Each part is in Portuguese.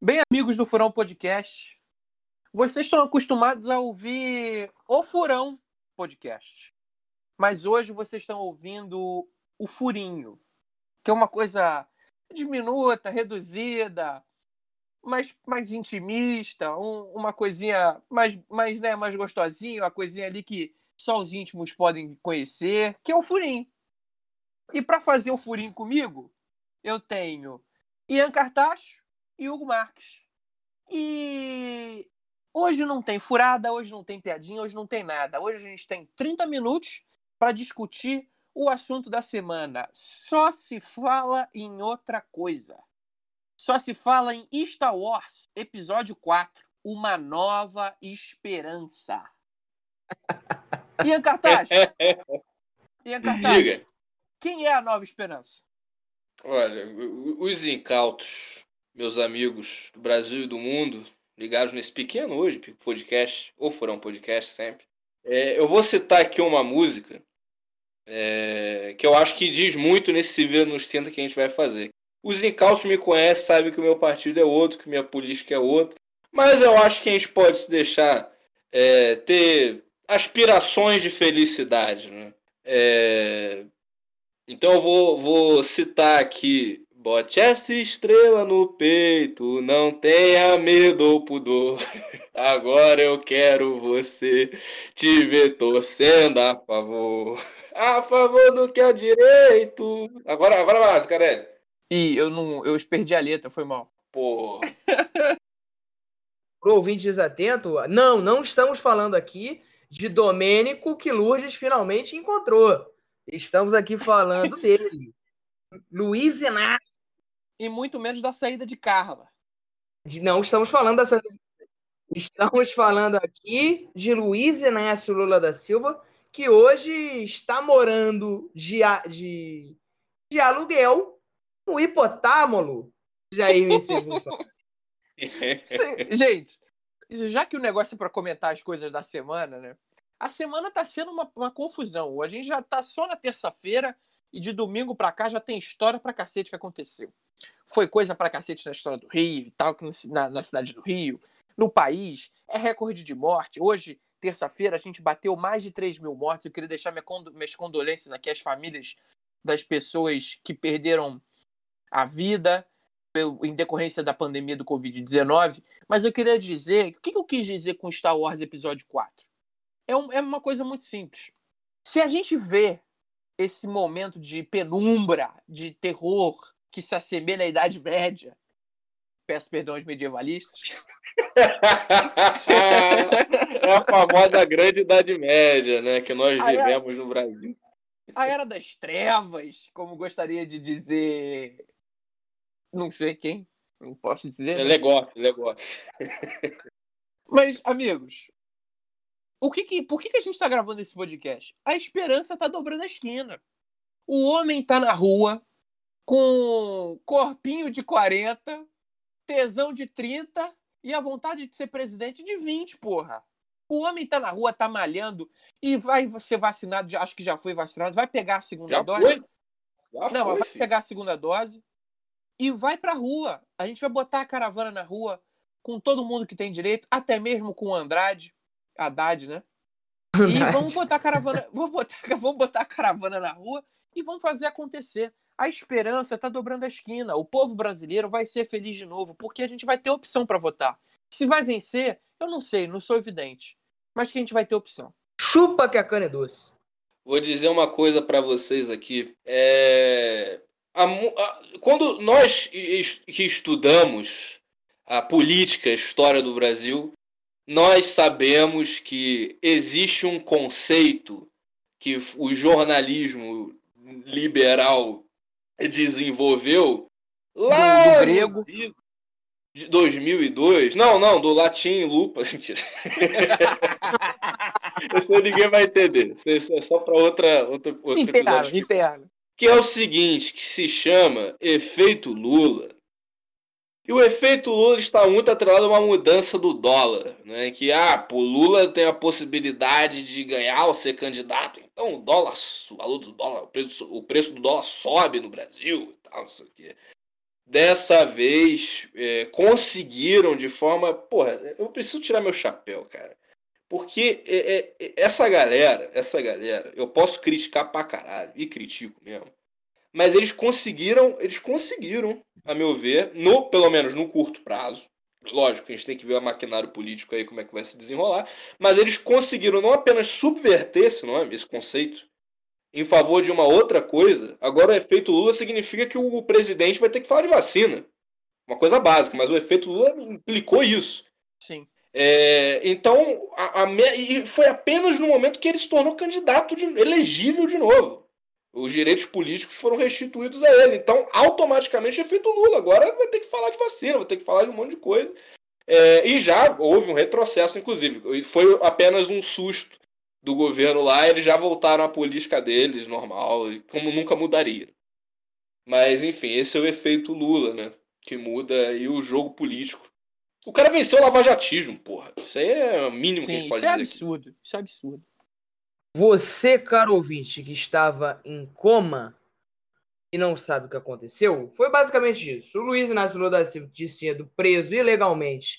Bem, amigos do Furão Podcast, vocês estão acostumados a ouvir o Furão Podcast, mas hoje vocês estão ouvindo o Furinho, que é uma coisa diminuta, reduzida, mais, mais intimista, um, uma coisinha mais, mais, né, mais gostosinha, uma coisinha ali que só os íntimos podem conhecer, que é o Furinho. E para fazer o Furinho comigo, eu tenho Ian Cartacho e Hugo Marques. E hoje não tem furada, hoje não tem piadinha, hoje não tem nada. Hoje a gente tem 30 minutos para discutir o assunto da semana. Só se fala em outra coisa. Só se fala em Star Wars, episódio 4, Uma Nova Esperança. Ian Cartaz. Ian Cartaz. Quem é a Nova Esperança? Olha, os incautos meus amigos do Brasil e do mundo, ligados nesse pequeno hoje podcast, ou foram podcast sempre. É, eu vou citar aqui uma música é, que eu acho que diz muito nesse Se nos Tenta que a gente vai fazer. Os incautos me conhecem, sabem que o meu partido é outro, que minha política é outra, mas eu acho que a gente pode se deixar é, ter aspirações de felicidade. Né? É, então eu vou, vou citar aqui Bote essa estrela no peito, não tenha medo ou pudor. Agora eu quero você te ver torcendo a favor. A favor do que é direito. Agora, agora vai lá, Scarelli. Ih, eu não. Eu perdi a letra, foi mal. Pô. Pro ouvinte desatento, não, não estamos falando aqui de Domênico que Lourdes finalmente encontrou. Estamos aqui falando dele. Luiz Inácio e muito menos da saída de Carla. Não estamos falando da saída. Estamos falando aqui de Luiz Inácio Lula da Silva, que hoje está morando de, de, de aluguel no hipotálamo Jair Messias Gente, já que o negócio é para comentar as coisas da semana, né? A semana está sendo uma, uma confusão. A gente já está só na terça-feira e de domingo para cá já tem história para cacete que aconteceu. Foi coisa pra cacete na história do Rio e tal, na, na cidade do Rio, no país. É recorde de morte. Hoje, terça-feira, a gente bateu mais de 3 mil mortes. Eu queria deixar minha condo minhas condolências aqui às famílias das pessoas que perderam a vida em decorrência da pandemia do Covid-19. Mas eu queria dizer. O que eu quis dizer com Star Wars Episódio 4? É, um, é uma coisa muito simples. Se a gente vê esse momento de penumbra, de terror, que se assemelha à Idade Média. Peço perdão aos medievalistas. é a famosa grande Idade Média, né? Que nós vivemos era... no Brasil. A Era das Trevas, como gostaria de dizer. Não sei quem, não posso dizer. É legal, legal. Mas, amigos, o que que, por que, que a gente está gravando esse podcast? A esperança está dobrando a esquina. O homem está na rua, com corpinho de 40, tesão de 30 e a vontade de ser presidente de 20, porra. O homem tá na rua, tá malhando e vai ser vacinado, acho que já foi vacinado, vai pegar a segunda já dose. Foi. Já Não, foi, vai filho. pegar a segunda dose e vai pra rua. A gente vai botar a caravana na rua com todo mundo que tem direito, até mesmo com o Andrade, Haddad, né? E vamos botar a caravana, vamos botar, vamos botar a caravana na rua e vamos fazer acontecer a esperança está dobrando a esquina. O povo brasileiro vai ser feliz de novo, porque a gente vai ter opção para votar. Se vai vencer, eu não sei, não sou evidente. Mas que a gente vai ter opção. Chupa que a cana é doce. Vou dizer uma coisa para vocês aqui. É... A, a, quando nós que estudamos a política, a história do Brasil, nós sabemos que existe um conceito que o jornalismo liberal desenvolveu lá do, grego de 2002. Não, não, do latim lupa. Mentira. Isso ninguém vai entender. Isso é só para outra, outra, outro interno, interno. Que é o seguinte, que se chama efeito Lula. E o efeito Lula está muito atrelado a uma mudança do dólar, né? Que ah, o Lula tem a possibilidade de ganhar ou ser candidato, então o dólar, o valor do dólar, o preço, o preço do dólar sobe no Brasil e tal, não sei o quê. dessa vez é, conseguiram de forma. Porra, eu preciso tirar meu chapéu, cara. Porque é, é, essa galera, essa galera, eu posso criticar pra caralho, e critico mesmo. Mas eles conseguiram, eles conseguiram, a meu ver, no, pelo menos no curto prazo. Lógico, a gente tem que ver o maquinário político aí, como é que vai se desenrolar. Mas eles conseguiram não apenas subverter esse nome, esse conceito, em favor de uma outra coisa. Agora, o efeito Lula significa que o presidente vai ter que falar de vacina. Uma coisa básica, mas o efeito Lula implicou isso. Sim. É, então, a, a, e foi apenas no momento que ele se tornou candidato de, elegível de novo. Os direitos políticos foram restituídos a ele. Então, automaticamente é feito Lula. Agora vai ter que falar de vacina, vai ter que falar de um monte de coisa. É, e já houve um retrocesso, inclusive. Foi apenas um susto do governo lá. Eles já voltaram à política deles, normal, como nunca mudaria. Mas, enfim, esse é o efeito Lula, né? Que muda aí o jogo político. O cara venceu o lavajatismo, porra. Isso aí é o mínimo Sim, que a gente pode isso é dizer. Absurdo. Aqui. Isso é absurdo. Você, caro ouvinte, que estava em coma e não sabe o que aconteceu, foi basicamente isso. O Luiz Inácio Lula da Silva tinha sido preso ilegalmente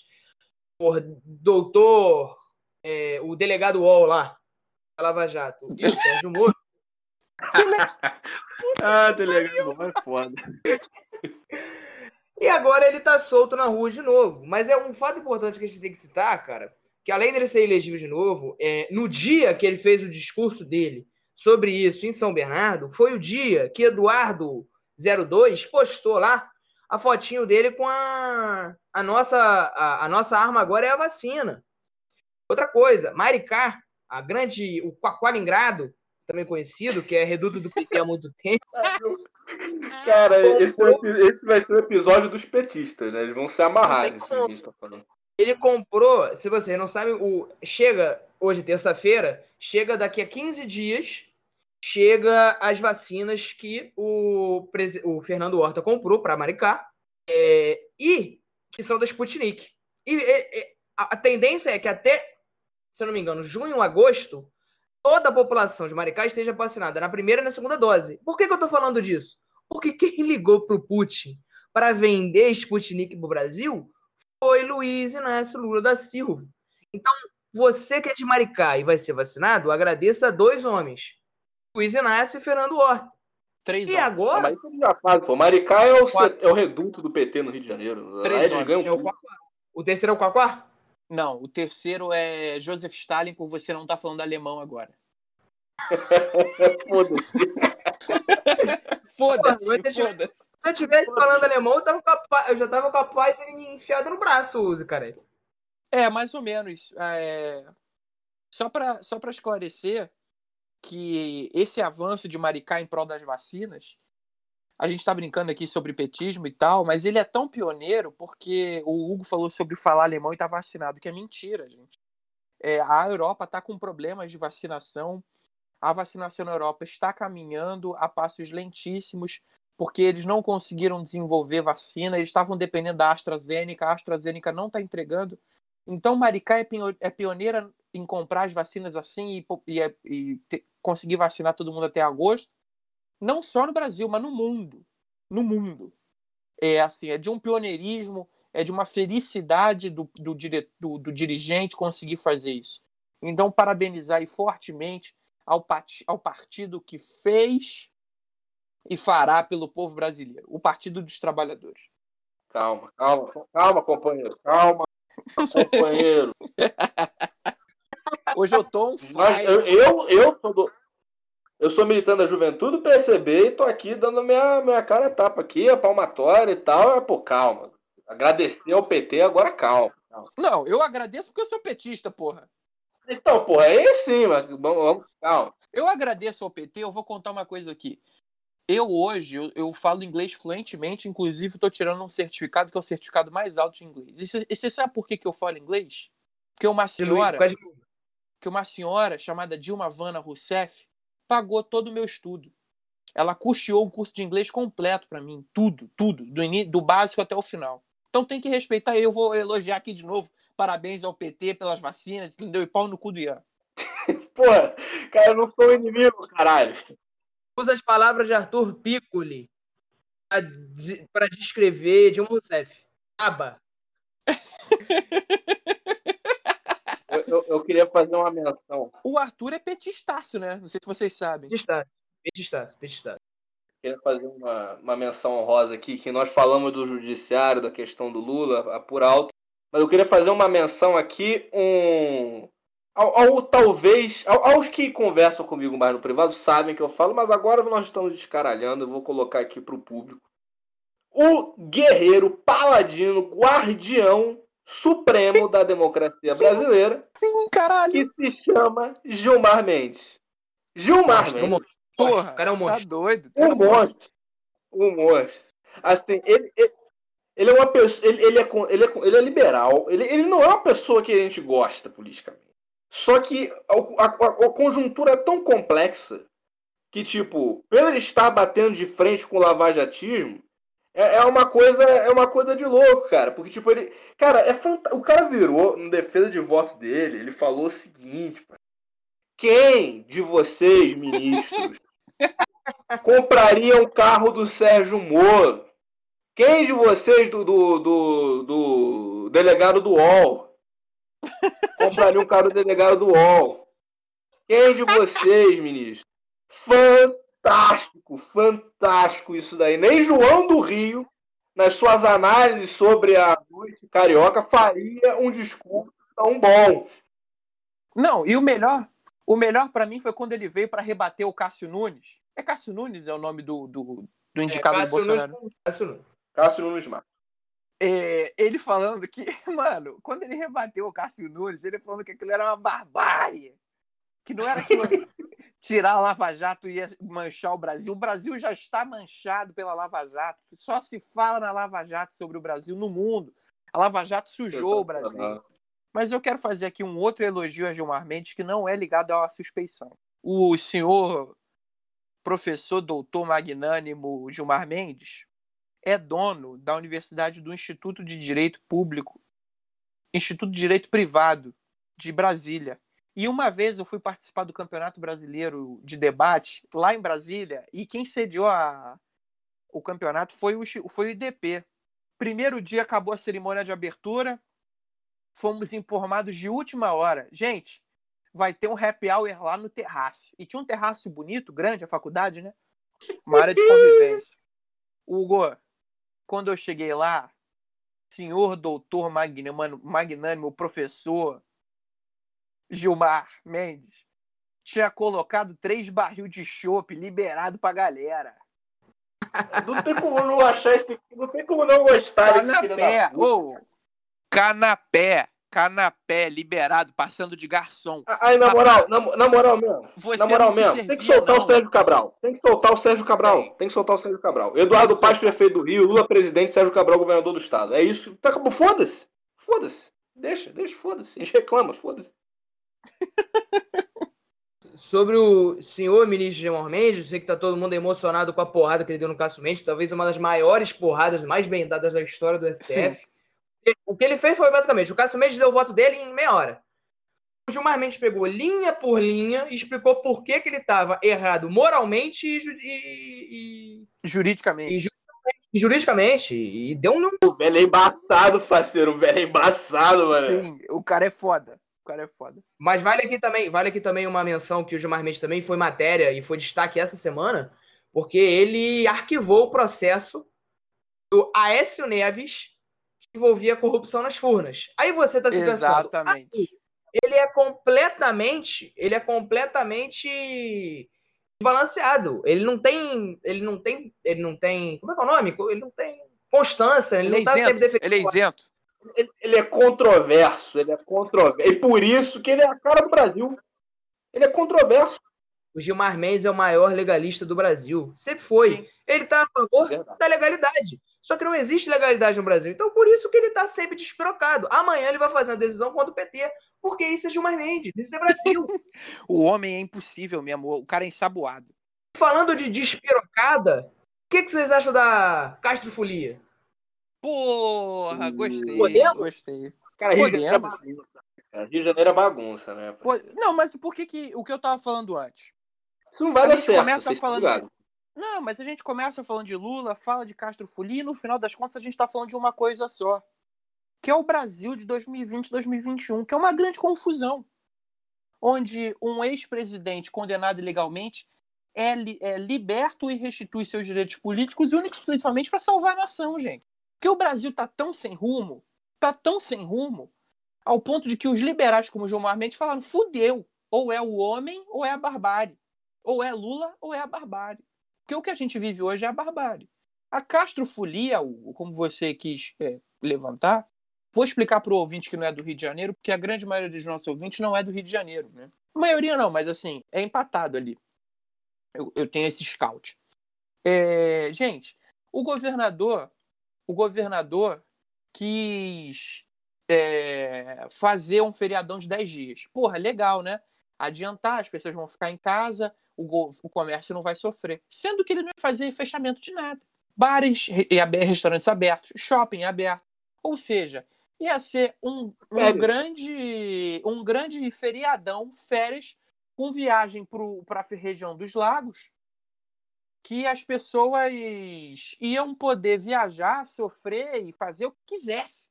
por doutor, é, o delegado UOL lá, da Lava Jato, e o Sérgio Moro. ah, delegado UOL é foda. E agora ele tá solto na rua de novo. Mas é um fato importante que a gente tem que citar, cara, que além dele ser elegível de novo, é, no dia que ele fez o discurso dele sobre isso em São Bernardo, foi o dia que Eduardo 02 postou lá a fotinho dele com a, a nossa a, a nossa arma agora é a vacina. Outra coisa, Maricá, a grande o Quaqualingrado, também conhecido, que é reduto do PT há muito tempo. Cara, esse, esse, vai ser o episódio dos petistas, né? Eles vão se amarrar nisso que a gente tá falando. Ele comprou, se vocês não sabem, o chega hoje, terça-feira, chega daqui a 15 dias, chega as vacinas que o, o Fernando Horta comprou para Maricá é, e que são da Sputnik. E, e a, a tendência é que até, se eu não me engano, junho, agosto, toda a população de Maricá esteja vacinada na primeira e na segunda dose. Por que, que eu estou falando disso? Porque quem ligou para o Putin para vender Sputnik para o Brasil foi Luiz Inácio Lula da Silva. Então, você que é de Maricá e vai ser vacinado, agradeça a dois homens: Luiz Inácio e Fernando Horta. Três e homens. agora. Mas isso já faz, pô. Maricá é o, é o reduto do PT no Rio de Janeiro. Três homens. É o, o terceiro é o Quaquá? Não, o terceiro é Joseph Stalin, por você não estar tá falando alemão agora. Foda-se. Foda-se. Foda se eu estivesse falando alemão, eu, tava capaz, eu já tava capaz de enfiado no braço, use, cara. É, mais ou menos. É... Só para só pra esclarecer que esse avanço de Maricá em prol das vacinas, a gente está brincando aqui sobre petismo e tal, mas ele é tão pioneiro porque o Hugo falou sobre falar alemão e tá vacinado, que é mentira, gente. É, a Europa está com problemas de vacinação a vacinação na Europa está caminhando a passos lentíssimos, porque eles não conseguiram desenvolver vacina, eles estavam dependendo da AstraZeneca, a AstraZeneca não está entregando. Então, Maricá é, é pioneira em comprar as vacinas assim e, e, é, e conseguir vacinar todo mundo até agosto, não só no Brasil, mas no mundo. No mundo. É assim, é de um pioneirismo, é de uma felicidade do, do, do, do dirigente conseguir fazer isso. Então, parabenizar e fortemente ao, ao partido que fez e fará pelo povo brasileiro, o Partido dos Trabalhadores. Calma, calma, calma, companheiro, calma, companheiro. Hoje eu tô um Mas eu, eu, eu, sou do, eu sou militante da juventude do PSB e tô aqui dando minha, minha cara tapa aqui, a palmatória e tal. Pô, calma. Agradecer ao PT, agora calma. calma. Não, eu agradeço porque eu sou petista, porra. Então, porra, é sim, mas vamos, calma. Eu agradeço ao PT, eu vou contar uma coisa aqui. Eu hoje, eu, eu falo inglês fluentemente, inclusive estou tirando um certificado que é o certificado mais alto de inglês. E você sabe por que, que eu falo inglês? Porque uma senhora, que uma senhora chamada Dilma Vana Rousseff pagou todo o meu estudo. Ela custeou um curso de inglês completo para mim, tudo, tudo, do, do básico até o final. Então tem que respeitar. Eu vou elogiar aqui de novo parabéns ao PT pelas vacinas, entendeu? E pau no cu do Ian. Pô, cara, eu não sou inimigo, caralho. Usa as palavras de Arthur Piccoli. para descrever Dilma Rousseff. Aba. Eu, eu, eu, queria fazer uma menção. O Arthur é petistaço, né? Não sei se vocês sabem. Petistaço, petistaço, petistaço. Queria fazer uma, uma menção honrosa aqui, que nós falamos do judiciário, da questão do Lula, por alto. Mas eu queria fazer uma menção aqui, um. Ao, ao talvez. Ao, aos que conversam comigo mais no privado sabem que eu falo, mas agora nós estamos descaralhando, eu vou colocar aqui para o público. O guerreiro, paladino, guardião supremo da democracia brasileira. Sim, caralho. Que se chama Gilmar Mendes. Gilmar Monstro, Mendes. monstro. Porra, o cara é um Tá monstro. doido. Um monstro. Um monstro. Assim, ele, ele, ele é uma pessoa. Ele, ele, é, ele, é, ele é liberal. Ele, ele não é uma pessoa que a gente gosta politicamente. Só que a, a, a conjuntura é tão complexa que, tipo, pelo ele estar batendo de frente com o lavajatismo, é, é uma coisa é uma coisa de louco, cara. Porque, tipo, ele. Cara, é fanta... o cara virou, em defesa de voto dele, ele falou o seguinte, pá. Quem de vocês, ministros, compraria um carro do Sérgio Moro? Quem de vocês do, do, do, do delegado do UOL compraria um carro do delegado do UOL? Quem de vocês, ministro? Fantástico, fantástico isso daí. Nem João do Rio, nas suas análises sobre a noite carioca, faria um discurso tão bom. Não, e o melhor, o melhor para mim foi quando ele veio para rebater o Cássio Nunes. É Cássio Nunes é o nome do, do, do indicado do É, Cássio Nunes- Bolsonaro. Cássio Nunes. Cássio Nunes Marques. É, ele falando que, mano, quando ele rebateu o Cássio Nunes, ele falando que aquilo era uma barbárie. Que não era aquilo. Tirar a Lava Jato ia manchar o Brasil. O Brasil já está manchado pela Lava Jato. Só se fala na Lava Jato sobre o Brasil no mundo. A Lava Jato sujou o Brasil. Aham. Mas eu quero fazer aqui um outro elogio a Gilmar Mendes que não é ligado à suspeição. O senhor professor doutor magnânimo Gilmar Mendes é dono da Universidade do Instituto de Direito Público, Instituto de Direito Privado de Brasília. E uma vez eu fui participar do Campeonato Brasileiro de Debate lá em Brasília e quem sediou a- o campeonato foi o, foi o IDP. Primeiro dia acabou a cerimônia de abertura, fomos informados de última hora. Gente, vai ter um happy hour lá no terraço. E tinha um terraço bonito, grande, a faculdade, né? Uma área de convivência. Hugo, quando eu cheguei lá, senhor doutor magnânimo, magnânimo professor Gilmar Mendes tinha colocado três barril de chopp liberado pra galera. Não tem como não achar esse. Não tem como não gostar desse Canapé, da puta. ô, canapé, canapé liberado, passando de garçom. Aí, na moral, na, na moral mesmo. Você na moral mesmo, tem que servia, soltar não. o Sérgio Cabral. Tem que soltar o Sérgio Cabral. Tem. Tem, que soltar o Sérgio Cabral. Eduardo Paz, prefeito do Rio, Lula presidente, Sérgio Cabral, governador do estado. É isso. Tá, acabou. Foda-se. Foda-se. Deixa, deixa, foda-se. A gente reclama, foda-se. Sobre o senhor ministro Gilmar Mendes, eu sei que tá todo mundo emocionado com a porrada que ele deu no Cássio Mendes, talvez uma das maiores porradas mais bem dadas da história do STF. O que ele fez foi basicamente, o Cássio Mendes deu o voto dele em meia hora. O Gilmar Mendes pegou linha por linha e explicou por que, que ele estava errado moralmente e, ju- e- Juridicamente. e- e ju- e juridicamente. E deu um O velho é embaçado, parceiro. O velho é embaçado, mano. Sim, o cara é foda. O cara é foda. Mas vale aqui também, vale aqui também uma menção que o Gilmar Mendes também foi matéria e foi destaque essa semana, porque ele arquivou o processo do Aécio Neves envolvia corrupção nas furnas. Aí você tá se pensando, Exatamente. ele é completamente, ele é completamente balanceado. Ele não tem, ele não tem, ele não tem, como é que é o nome? Ele não tem constância, ele, Ele é não tá sempre defendendo. Ele é isento. Ele, ele é controverso. Ele é controverso. E por isso que ele é a cara do Brasil. Ele é controverso. O Gilmar Mendes é o maior legalista do Brasil. Sempre foi. Sim. Ele tá a favor Verdade. da legalidade. Só que não existe legalidade no Brasil. Então, por isso que ele tá sempre despirocado. Amanhã ele vai fazer uma decisão contra o PT. Porque isso é Gilmar Mendes. Isso é Brasil. O homem é impossível mesmo. O cara é ensaboado. Falando de despirocada, o que, que vocês acham da Castro Folia? Porra, gostei. Podemos? Gostei. Cara, Podemos. É bagunça. cara. Rio de Janeiro é bagunça, né? Pô, não, mas por que, que o que eu tava falando antes? Não vai A dar gente certo. começa falando ligados. Não, mas a gente começa falando de Lula, fala de Castro Fuli, e no final das contas a gente está falando de uma coisa só, que é o Brasil de 2020 2021, que é uma grande confusão, onde um ex-presidente condenado ilegalmente é, li é, liberto e restitui seus direitos políticos únicos exclusivamente para salvar a nação, gente. Porque o Brasil tá tão sem rumo, tá tão sem rumo, ao ponto de que os liberais como Gilmar Mendes falaram, fudeu, ou é o homem ou é a barbárie. Ou é Lula ou é a barbárie. Porque o que a gente vive hoje é a barbárie. A castrofolia, como você quis é, levantar, vou explicar para o ouvinte que não é do Rio de Janeiro, porque a grande maioria dos nossos ouvintes não é do Rio de Janeiro. Né? A maioria não, mas assim, é empatado ali. Eu, eu tenho esse scout. É, gente, o governador, o governador quis é, fazer um feriadão de 10 dias. Porra, legal, né? Adiantar, as pessoas vão ficar em casa, o, o comércio não vai sofrer. Sendo que ele não ia fazer fechamento de nada. Bares e restaurantes abertos, shopping aberto. Ou seja, ia ser um, um grande um grande feriadão, férias, com viagem para a região dos lagos, que as pessoas iam poder viajar, sofrer e fazer o que quisesse.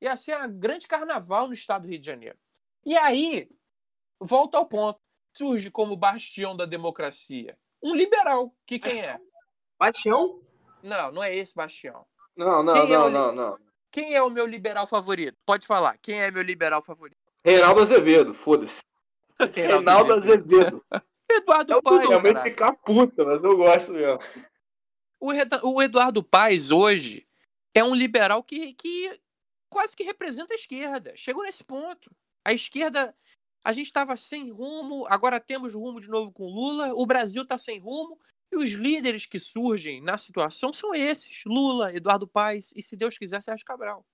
Ia ser um grande carnaval no estado do Rio de Janeiro. E aí, volta ao ponto surge como bastião da democracia? Um liberal. Que quem é? Bastião? Não, não é esse bastião. Não, não, quem não, é não, não. Quem é o meu liberal favorito? Pode falar. Quem é meu liberal favorito? Reinaldo Azevedo, foda-se. Reinaldo Azevedo. Eduardo eu Paes. Realmente ficar puta, mas eu gosto mesmo. O, o Eduardo Paes hoje é um liberal que, que quase que representa a esquerda. Chegou nesse ponto. A esquerda a gente estava sem rumo, agora temos rumo de novo com Lula, o Brasil está sem rumo, e os líderes que surgem na situação são esses: Lula, Eduardo Paes e, se Deus quiser, Sérgio Cabral.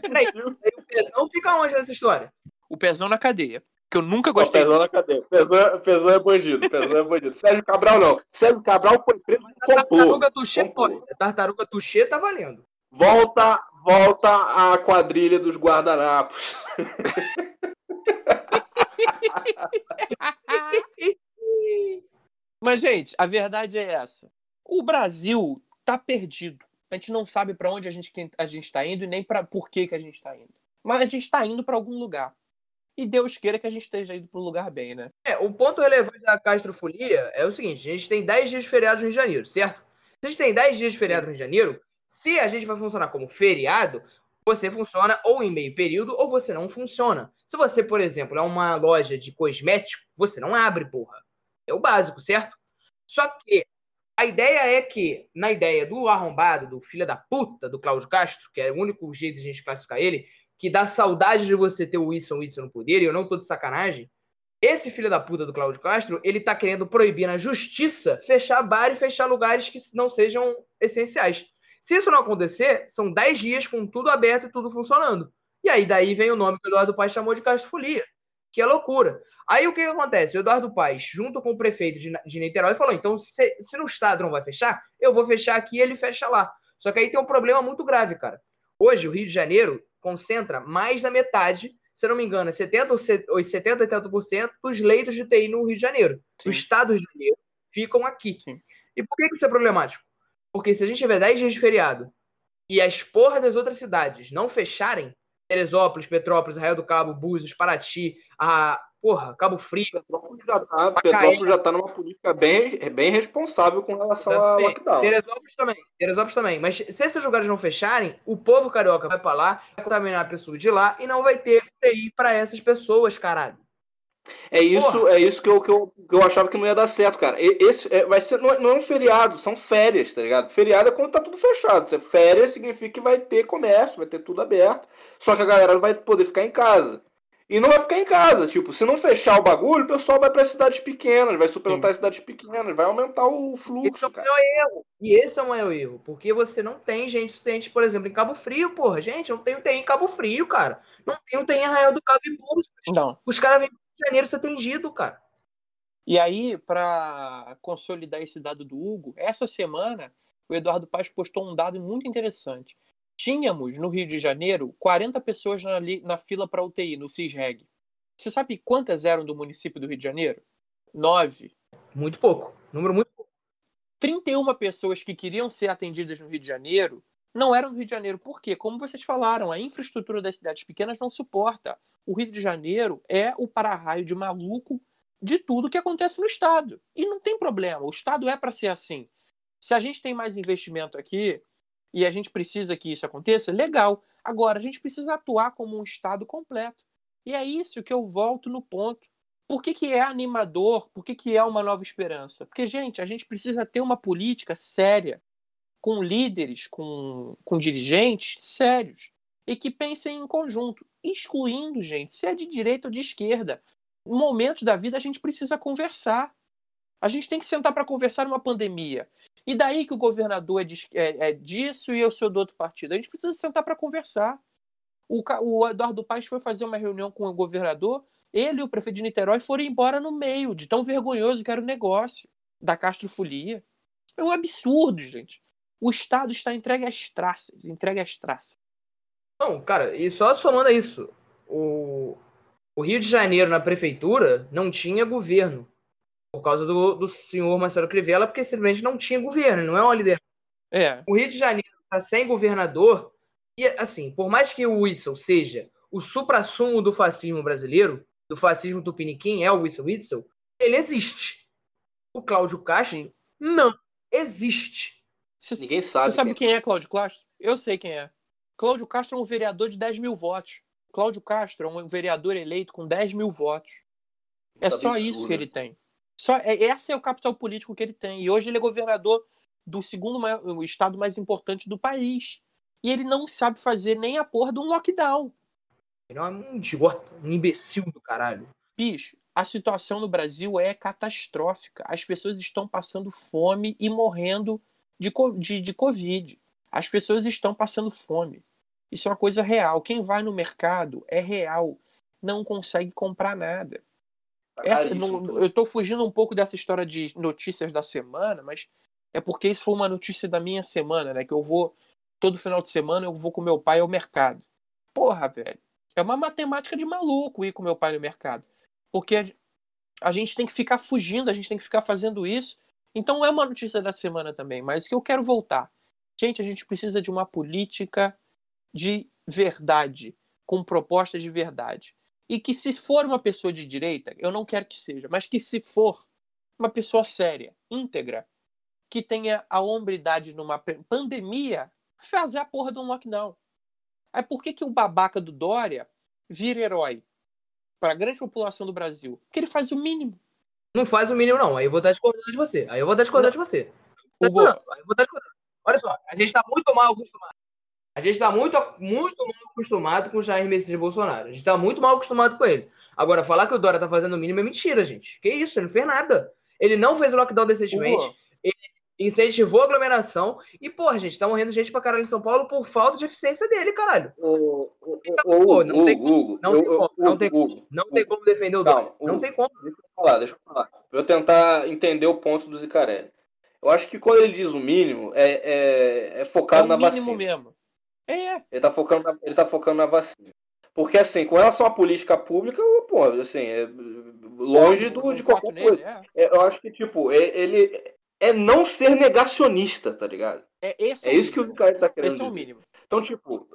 Peraí, o Pezão fica onde nessa história? O Pezão na cadeia. Que eu nunca gostei. O Pezão na cadeia. Pezão, Pezão é bandido. Pezão é bandido. Sérgio Cabral não. Sérgio Cabral foi preso com Tartaruga Tuxê pode. Tartaruga Tuxê tá valendo. Volta, volta a quadrilha dos guardanapos. Mas, gente, a verdade é essa. O Brasil tá perdido. A gente não sabe para onde a gente a gente está indo e nem para por que, que a gente está indo. Mas a gente está indo para algum lugar. E Deus queira que a gente esteja indo para um lugar bem, né? É, o ponto relevante da castrofolia é o seguinte: a gente tem 10 dias de feriado no Rio de Janeiro, certo? Se a gente tem 10 dias de feriado Sim. no Rio de Janeiro, se a gente vai funcionar como feriado, você funciona ou em meio período ou você não funciona. Se você, por exemplo, é uma loja de cosmético, você não abre, porra. É o básico, certo? Só que a ideia é que, na ideia do arrombado, do filho da puta do Cláudio Castro, que é o único jeito de a gente classificar ele, que dá saudade de você ter o Wilson Wilson no poder, e eu não tô de sacanagem, esse filho da puta do Cláudio Castro, ele tá querendo proibir na justiça fechar bar e fechar lugares que não sejam essenciais. Se isso não acontecer, são 10 dias com tudo aberto e tudo funcionando. E aí daí vem o nome que o Eduardo Paes chamou de Castrofolia, que é loucura. Aí o que, que acontece? O Eduardo Paes, junto com o prefeito de, de Niterói, falou: então, se, se no estado não vai fechar, eu vou fechar aqui e ele fecha lá. Só que aí tem um problema muito grave, cara. Hoje, o Rio de Janeiro concentra mais da metade, se não me engano, é 70 ou 70, 80% dos leitos de TI no Rio de Janeiro. Sim. O estado do Rio de Janeiro ficam aqui. Sim. E por que isso é problemático? Porque se a gente tiver 10 dias de feriado e as porras das outras cidades não fecharem, Teresópolis, Petrópolis, Arraial do Cabo, Búzios, Paraty, a porra, Cabo Frio. Petrópolis já tá, Petrópolis já tá numa política bem, bem responsável com relação ao lockdown. Teresópolis também, Teresópolis também. Mas se esses lugares não fecharem, o povo carioca vai para lá, vai contaminar a pessoa de lá e não vai ter UTI para essas pessoas, caralho. É isso, é isso que eu, que, eu, que eu achava que não ia dar certo, cara. Esse é, vai ser, não é, não é, um feriado, são férias, tá ligado? Feriado é quando tá tudo fechado. Férias significa que vai ter comércio, vai ter tudo aberto. Só que a galera vai poder ficar em casa. E não vai ficar em casa. Tipo, se não fechar o bagulho, o pessoal vai para cidades pequenas, vai suplantar as cidades pequenas, vai aumentar o fluxo. Esse é o maior erro. E esse é o maior erro. Porque você não tem gente suficiente, por exemplo, em Cabo Frio, porra. Gente, não tem UTI em Cabo Frio, cara. Não tem UTI em Arraial do Cabo e Burros. Não. Os caras vêm de Janeiro ser atendido, cara. E aí, para consolidar esse dado do Hugo, essa semana o Eduardo Paz postou um dado muito interessante. Tínhamos no Rio de Janeiro 40 pessoas na, na fila para UTI, no CISREG. Você sabe quantas eram do município do Rio de Janeiro? Nove. Muito pouco. Número muito pouco. 31 pessoas que queriam ser atendidas no Rio de Janeiro não eram do Rio de Janeiro. Por quê? Como vocês falaram, a infraestrutura das cidades pequenas não suporta. O Rio de Janeiro é o para-raio de maluco de tudo que acontece no Estado. E não tem problema. O Estado é para ser assim. Se a gente tem mais investimento aqui e a gente precisa que isso aconteça, legal. Agora, a gente precisa atuar como um Estado completo. E é isso que eu volto no ponto. Por que, que é animador? Por que, que é uma nova esperança? Porque, gente, a gente precisa ter uma política séria, com líderes, com, com dirigentes sérios, e que pensem em conjunto, excluindo, gente, se é de direita ou de esquerda. Em momentos da vida a gente precisa conversar. A gente tem que sentar para conversar numa pandemia. E daí que o governador é, de, é, é, disso e eu sou do outro partido. A gente precisa sentar para conversar. O, o Eduardo Paes foi fazer uma reunião com o governador, ele e o prefeito de Niterói foram embora no meio, de tão vergonhoso que era o negócio da Castrofolia. É um absurdo, gente. O Estado está entregue às traças, entregue às traças. Não, cara, e só somando a isso, o, o Rio de Janeiro na prefeitura não tinha governo por causa do, do senhor Marcelo Crivella, porque simplesmente não tinha governo, não é uma liderança. É. O Rio de Janeiro está sem governador, e assim, por mais que o Witzel seja o supra-sumo do fascismo brasileiro, do fascismo tupiniquim, é o Witzel Witzel, ele existe. O Cláudio Castro Sim. não existe. Cê, Ninguém sabe. Você sabe quem é. quem é Cláudio Castro? Eu sei quem é. Cláudio Castro é um vereador de 10 mil votos. Cláudio Castro é um vereador eleito com 10 mil votos. É tá só isso que ele tem. Só, é, esse é o capital político que ele tem. E hoje ele é governador do segundo maior, estado mais importante do país. E ele não sabe fazer nem a porra de um lockdown. Ele é um idiota, um imbecil do caralho. Bicho, a situação no Brasil é catastrófica. As pessoas estão passando fome e morrendo de, de, de Covid. As pessoas estão passando fome. Isso é uma coisa real. Quem vai no mercado é real. Não consegue comprar nada. Essa, não, eu estou fugindo um pouco dessa história de notícias da semana, mas é porque isso foi uma notícia da minha semana, né? Que eu vou, todo final de semana, eu vou com meu pai ao mercado. Porra, velho. É uma matemática de maluco ir com meu pai no mercado. Porque a gente tem que ficar fugindo, a gente tem que ficar fazendo isso. Então é uma notícia da semana também, mas que eu quero voltar. Gente, a gente precisa de uma política de verdade, com propostas de verdade. E que se for uma pessoa de direita, eu não quero que seja, mas que se for uma pessoa séria, íntegra, que tenha a hombridade numa pandemia, fazer a porra de um lockdown. Aí por que, que o babaca do Dória vira herói para a grande população do Brasil? Porque ele faz o mínimo. Não faz o mínimo, não. Aí eu vou estar discordando de você. Aí eu vou estar discordando de você. Hugo... Aí eu vou estar discordando. Olha só, a gente está muito mal acostumado. A gente está muito, muito mal acostumado com o Jair Messias Bolsonaro. A gente está muito mal acostumado com ele. Agora, falar que o Dória está fazendo o mínimo é mentira, gente. Que isso? Ele não fez nada. Ele não fez o lockdown decentemente. Ele incentivou a aglomeração. E, porra, gente, tá morrendo gente pra caralho em São Paulo por falta de eficiência dele, caralho. não tem como. Não tem como. Não tem como defender o Dória. Não tem como. Deixa eu falar, deixa eu falar. Pra eu tentar entender o ponto do Zicarelli. Eu acho que quando ele diz o mínimo, é, é, é focado é na vacina. mínimo mesmo. É. Ele tá focando na, ele tá focando na vacina. Porque, assim, com relação à política pública, pô, assim, é longe do, de qualquer coisa. Nele, é. Eu acho que, tipo, ele é não ser negacionista, tá ligado? É, esse é, é isso que o cara tá querendo Esse é o mínimo. Então, tipo,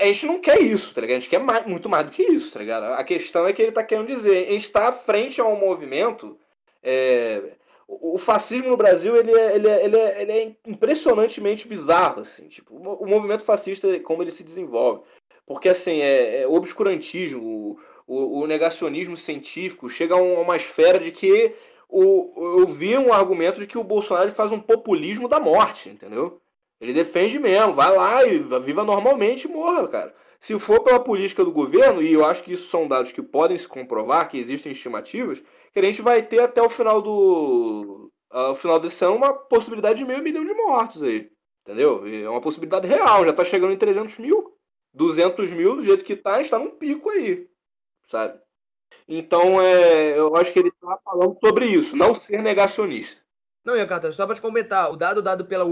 a gente não quer isso, tá ligado? A gente quer mais, muito mais do que isso, tá ligado? A questão é que ele tá querendo dizer, a gente está frente a um movimento é, o fascismo no Brasil ele é, ele é, ele é, ele é impressionantemente bizarro, assim, tipo, o movimento fascista, como ele se desenvolve. Porque, assim, é, é obscurantismo, o, o, o, negacionismo científico chega a uma esfera de que o, eu vi um argumento de que o Bolsonaro faz um populismo da morte, entendeu? Ele defende mesmo, vai lá e viva normalmente e morra, cara. Se for pela política do governo, e eu acho que isso são dados que podem se comprovar, que existem estimativas, que a gente vai ter até o final do. Uh, final desse ano uma possibilidade de meio milhão de mortos aí. Entendeu? É uma possibilidade real, já tá chegando em 300 mil. 200 mil, do jeito que tá, a gente tá num pico aí. Sabe? Então, é, eu acho que ele tá falando sobre isso, não ser negacionista. Não, Iacato, só para te comentar, o dado dado pela,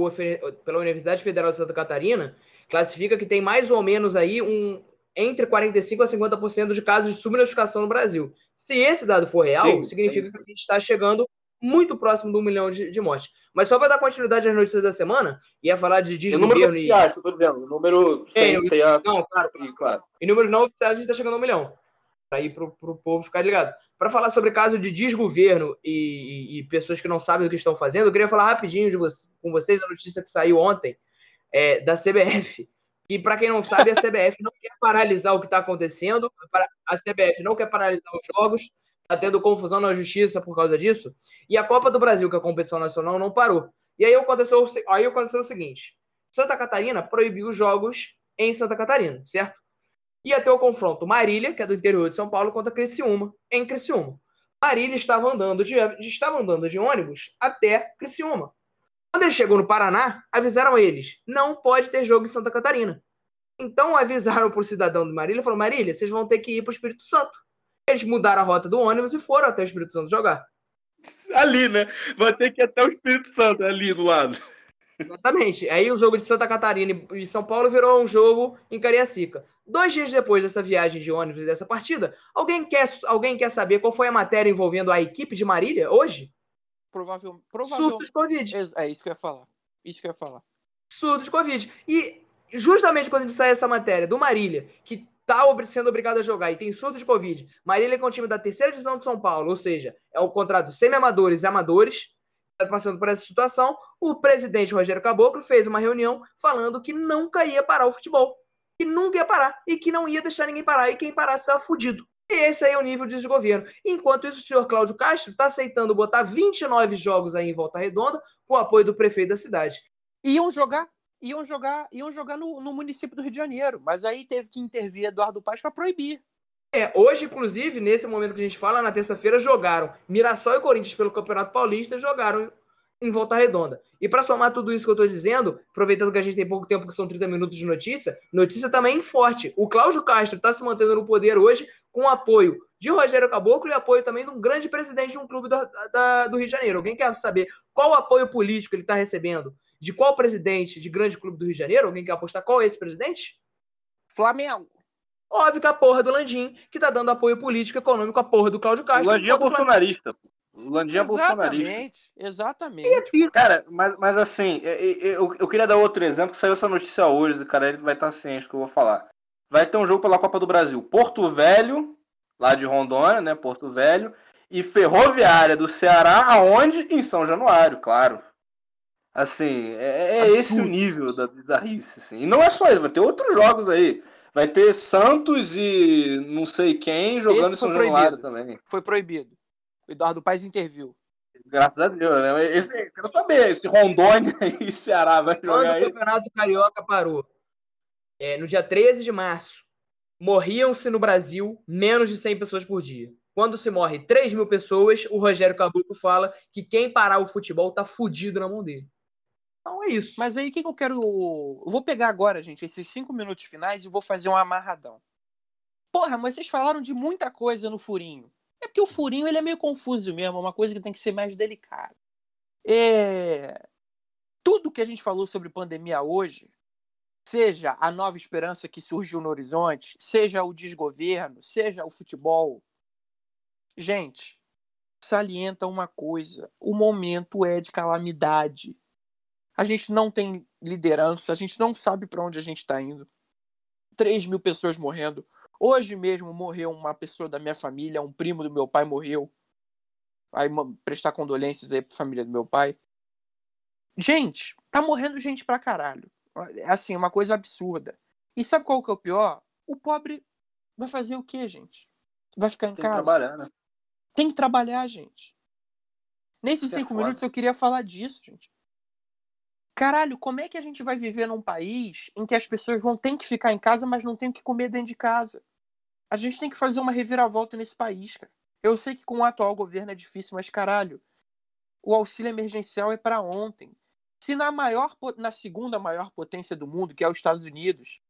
pela Universidade Federal de Santa Catarina classifica que tem mais ou menos aí um entre 45% a 50% de casos de subnotificação no Brasil. Se esse dado for real, sim, significa sim. que a gente está chegando muito próximo de um milhão de, de mortes. Mas só para dar continuidade às notícias da semana, ia falar de E número desgoverno e. oficiais, eu tô dizendo. Número É, sem número- ter a... Não, claro. e, claro. Em números não oficiais, a gente está chegando a um milhão. Para ir para o povo ficar ligado. Para falar sobre caso de desgoverno e, e- pessoas que não sabem o que estão fazendo, eu queria falar rapidinho de vo- com vocês a notícia que saiu ontem é, da CBF. E para quem não sabe, a CBF não quer paralisar o que está acontecendo. A CBF não quer paralisar os jogos. Está tendo confusão na justiça por causa disso. E a Copa do Brasil, que é a competição nacional, não parou. E aí aconteceu, aí aconteceu o seguinte: Santa Catarina proibiu os jogos em Santa Catarina, certo? Ia ter o confronto Marília, que é do interior de São Paulo, contra Criciúma, em Criciúma. Marília estava andando de, estava andando de ônibus até Criciúma. Quando ele chegou no Paraná, avisaram eles: não pode ter jogo em Santa Catarina. Então avisaram para o cidadão de Marília falaram: Marília, vocês vão ter que ir para o Espírito Santo. Eles mudaram a rota do ônibus e foram até o Espírito Santo jogar. Ali, né? Vai ter que ir até o Espírito Santo, ali do lado. Exatamente. Aí o jogo de Santa Catarina e São Paulo virou um jogo em Cariacica. Dois dias depois dessa viagem de ônibus e dessa partida, alguém quer, alguém quer saber qual foi a matéria envolvendo a equipe de Marília hoje? Provável, provável... Surto de Covid. É isso que eu ia falar. Isso que eu ia falar. Surto de Covid. E justamente quando sai essa matéria do Marília, que tá ob- sendo obrigado a jogar e tem surto de Covid, Marília é um time da terceira divisão de São Paulo, ou seja, é um contrato semi-amadores e amadores, passando por essa situação, o presidente Rogério Caboclo fez uma reunião falando que nunca ia parar o futebol. Que nunca ia parar. E que não ia deixar ninguém parar. E quem parasse estava fudido. E esse aí é o nível de desgoverno. Enquanto isso, o senhor Cláudio Castro está aceitando botar 29 jogos aí em Volta Redonda com o apoio do prefeito da cidade. Iam jogar, iam jogar, iam jogar no, no município do Rio de Janeiro, mas aí teve que intervir Eduardo Paz para proibir. É, hoje, inclusive, nesse momento que a gente fala, na terça-feira, jogaram Mirassol e Corinthians pelo Campeonato Paulista, jogaram em Volta Redonda. E para somar tudo isso que eu estou dizendo, aproveitando que a gente tem pouco tempo, que são 30 minutos de notícia, notícia também forte. O Cláudio Castro está se mantendo no poder hoje com apoio de Rogério Caboclo e apoio também de um grande presidente de um clube da- da- do Rio de Janeiro. Alguém quer saber qual apoio político ele está recebendo? De qual presidente de grande clube do Rio de Janeiro? Alguém quer apostar qual é esse presidente? Flamengo. Óbvio que a porra do Landim, que tá dando apoio político e econômico à porra do Cláudio O Castro. Landim é o bolsonarista. pô. O Landim é bolsonarista. Exatamente, exatamente. é. Cara, mas, mas assim, é- é- eu, eu queria dar outro exemplo, que saiu essa notícia hoje, cara, ele vai estar ciente do que eu vou falar. Vai ter um jogo pela Copa do Brasil. Porto Velho, lá de Rondônia, né? Porto Velho. E Ferroviária do Ceará, aonde? Em São Januário, claro. Assim, é, é esse o nível da bizarrice, assim. E não é só isso, vai ter outros jogos aí. Vai ter Santos e não sei quem jogando Esse em foi São Januário proibido. também. Foi proibido. O Eduardo Paz interviu. Graças a Deus, né? Esse, eu quero saber, esse Rondônia e Ceará vai Quando jogar o aí? Campeonato Carioca parou, é, no dia 13 de março, morriam-se no Brasil menos de 100 pessoas por dia. Quando se morre 3 mil pessoas, o Rogério Caboclo fala que quem parar o futebol tá fudido na mão dele. Então é isso. Mas aí o que, que eu quero. Eu vou pegar agora, gente, esses cinco minutos finais e vou fazer um amarradão. Porra, mas vocês falaram de muita coisa no furinho. É porque o furinho ele é meio confuso mesmo, é uma coisa que tem que ser mais delicada. É... Tudo que a gente falou sobre pandemia hoje, seja a nova esperança que surgiu no horizonte, seja o desgoverno, seja o futebol, gente, salienta uma coisa: o momento é de calamidade. A gente não tem liderança, a gente não sabe para onde a gente está indo. 3 mil pessoas morrendo. Hoje mesmo morreu uma pessoa da minha família, um primo do meu pai morreu. Aí ma- prestar condolências aí pra família do meu pai. Gente, tá morrendo gente pra caralho. É assim, uma coisa absurda. E sabe qual que é o pior? O pobre vai fazer o quê, gente? Vai ficar em Tem que casa. trabalhar, né? Tem que trabalhar, gente. Nesses Isso é cinco foda. minutos eu queria falar disso, gente. Caralho, como é que a gente vai viver num país em que as pessoas vão ter que ficar em casa, mas não tem que comer dentro de casa? A gente tem que fazer uma reviravolta nesse país, cara. Eu sei que com o atual governo é difícil, mas caralho, o auxílio emergencial é para ontem. Se na maior, na segunda maior potência do mundo, que é os Estados Unidos,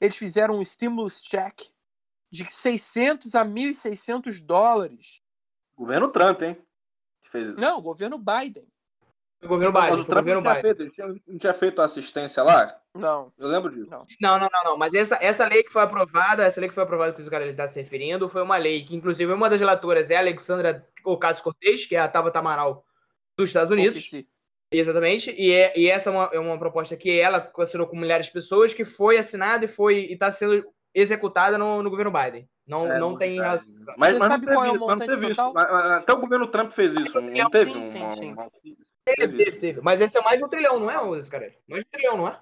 eles fizeram um stimulus check de 600 a 1.600 dólares. Governo Trump, hein? Que fez isso. Não, o governo Biden. O governo Mas Biden, o o Trump governo não tinha, Biden. feito, não tinha feito assistência lá? Não, Eu lembro disso. não. Não, não, não, não. Mas essa, essa lei que foi aprovada, essa lei que foi aprovada que os caras estão se referindo, foi uma lei que, inclusive, uma das relatoras é a Alexandra Ocasio-Cortez, que é a Tabata Amaral dos Estados Unidos. Exatamente. E, é, e essa é uma, é uma proposta que ela assinou com milhares de pessoas, que foi assinada e foi e está sendo executada no, no governo Biden. Não, É, não tem relação. Mas, Você mas sabe não qual é o mas montante total? Mas- mas Até o governo Trump fez isso. Não Sim, teve sim, um. sim, sim. uma- Teve, teve, teve. Mas esse é mais de um trilhão, não é, Scarelli? Mais de um trilhão, não é?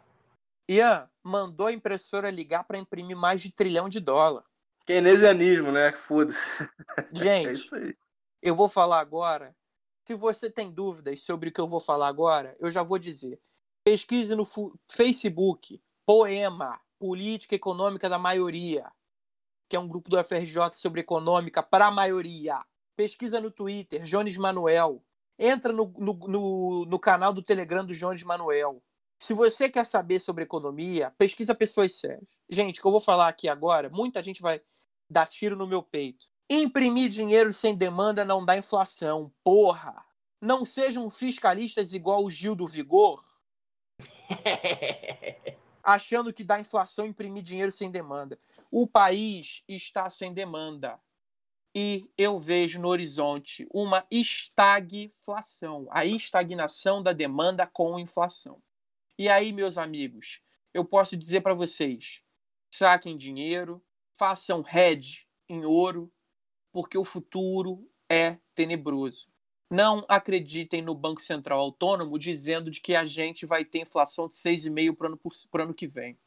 Ian mandou a impressora ligar para imprimir mais de trilhão de dólar. Keynesianismo, né? Foda-se. É Gente, isso aí. eu vou falar agora. Se você tem dúvidas sobre o que eu vou falar agora, eu já vou dizer. Pesquise no Facebook, Poema, Política Econômica da Maioria, que é um grupo do FRJ sobre econômica para a maioria. Pesquisa no Twitter, Jones Manuel. Entra no, no, no, no canal do Telegram do Jones Manuel. Se você quer saber sobre economia, pesquisa pessoas sérias. Gente, o que eu vou falar aqui agora, muita gente vai dar tiro no meu peito. Imprimir dinheiro sem demanda não dá inflação, porra. Não sejam fiscalistas igual o Gil do Vigor, achando que dá inflação imprimir dinheiro sem demanda. O país está sem demanda. E eu vejo no horizonte uma estagflação, a estagnação da demanda com inflação. E aí, meus amigos, eu posso dizer para vocês: saquem dinheiro, façam hedge em ouro, porque o futuro é tenebroso. Não acreditem no Banco Central Autônomo dizendo de que a gente vai ter inflação de 6,5% para o ano, ano que vem.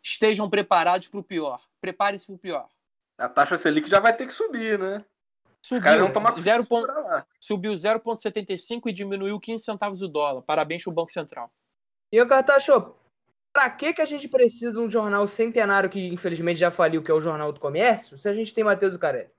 Estejam preparados para o pior. Preparem-se para o pior. A taxa Selic já vai ter que subir, né? Os Subiu, caras vão tomar zero ponto- subiu 0,75 e diminuiu 15 centavos o dólar. Parabéns para o Banco Central. E o Cartacho, pra que, que a gente precisa de um jornal centenário que infelizmente já faliu, que é o Jornal do Comércio, se a gente tem Matheus Carelli?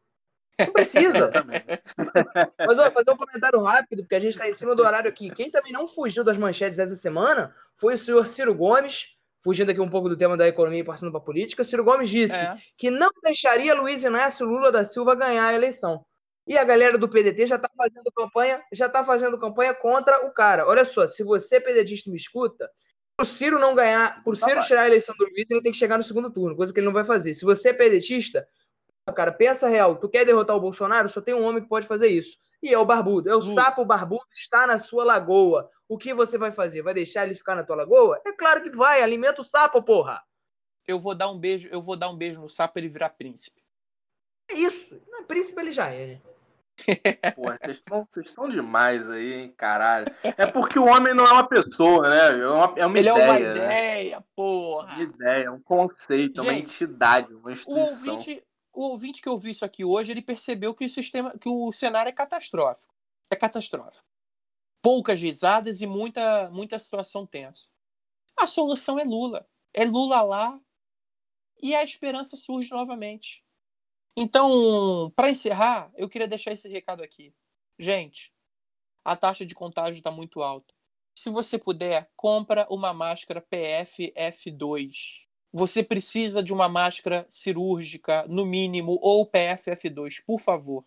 Não precisa. Mas ó, fazer um comentário rápido, porque a gente está em cima do horário aqui. Quem também não fugiu das manchetes essa semana foi o senhor Ciro Gomes, fugindo aqui um pouco do tema da economia e passando para a política. Ciro Gomes disse É. que não deixaria Luiz Inácio Lula da Silva ganhar a eleição. E a galera do PDT já está fazendo campanha, já tá fazendo campanha contra o cara. Olha só, se você PDTista me escuta, pro Ciro não ganhar, pro Tá Ciro bem. tirar a eleição do Luiz, ele tem que chegar no segundo turno, coisa que ele não vai fazer. Se você é pedetista, cara, pensa real, tu quer derrotar o Bolsonaro, só tem um homem que pode fazer isso. E é o barbudo. É o Lula. sapo barbudo está na sua lagoa. O que você vai fazer? Vai deixar ele ficar na tua lagoa? É claro que vai. Alimenta o sapo, porra. Eu vou dar um beijo, eu vou dar um beijo no sapo para ele virar príncipe. É isso. Não é príncipe, ele já é, né? Porra, vocês estão- demais aí, hein, caralho. É porque o homem não é uma pessoa, né? É uma, é uma ele ideia, é uma né? ideia, porra. Uma ideia, um conceito, uma Gente, entidade, uma O instituição. ouvinte, o ouvinte que ouviu isso aqui hoje, ele percebeu que o sistema, que o cenário é catastrófico. É catastrófico. Poucas risadas e muita, muita situação tensa. A solução é Lula. É Lula lá e a esperança surge novamente. Então, para encerrar, eu queria deixar esse recado aqui. Gente, a taxa de contágio está muito alta. Se você puder, compra uma máscara PFF2. Você precisa de uma máscara cirúrgica, no mínimo, ou PFF2, por favor.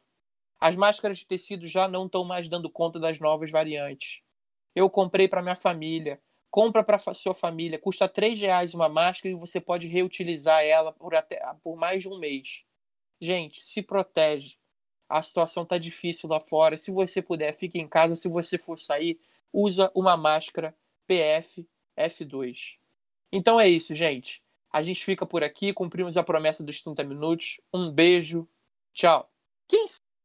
As máscaras de tecido já não estão mais dando conta das novas variantes. Eu comprei para minha família. Compra para sua família. Custa R$ reais uma máscara e você pode reutilizar ela por, até, por mais de um mês. Gente, se protege. A situação tá difícil lá fora. Se você puder, fique em casa. Se você for sair, usa uma máscara PF-F2. Então é isso, gente. A gente fica por aqui, cumprimos a promessa dos 30 minutos. Um beijo. Tchau. Quem